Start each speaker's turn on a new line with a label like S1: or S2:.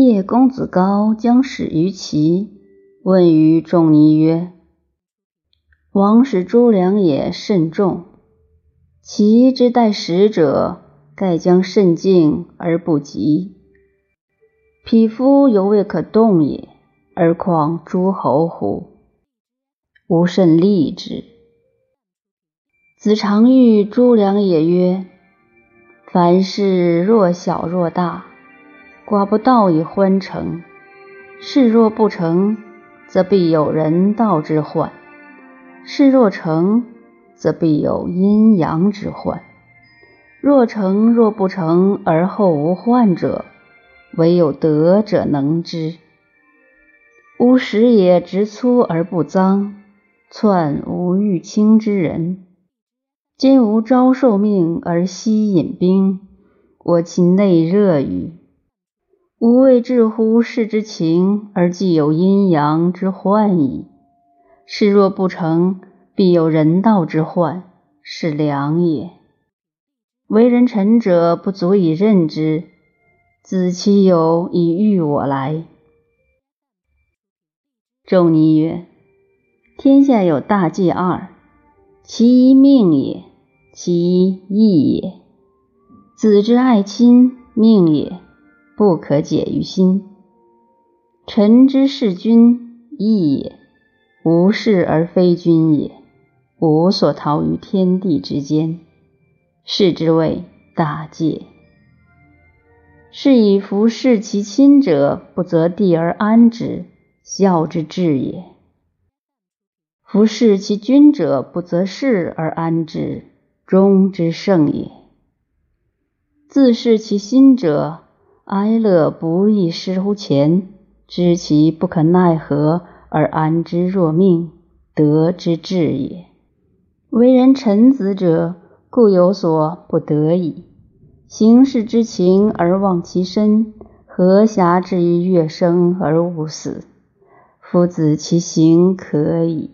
S1: 叶公子高将始于齐，问于仲尼曰：“王使诸良也甚众，齐之待使者，盖将甚敬而不及。匹夫犹未可动也，而况诸侯乎？吾甚利之。”子常欲诸良也曰：“凡事若小若大。”寡不道以欢成，事若不成，则必有人道之患；事若成，则必有阴阳之患。若成若不成而后无患者，唯有德者能之。吾食也直粗而不脏，篡无欲清之人。今吾招受命而夕引兵，我其内热矣。吾未至乎事之情，而既有阴阳之患矣。事若不成，必有人道之患，是良也。为人臣者不足以任之，子其有以喻我来？仲尼曰：天下有大计二，其一命也，其一义也。子之爱亲，命也。不可解于心。臣之事君义也，无事而非君也，无所逃于天地之间，是之谓大戒。是以夫视其亲者，不择地而安之，孝之至也；夫视其君者，不择事而安之，忠之圣也。自视其心者。哀乐不亦失乎前，知其不可奈何而安之若命，德之至也。为人臣子者，故有所不得已。行事之情而忘其身，何暇至于乐生而勿死？夫子其行可矣。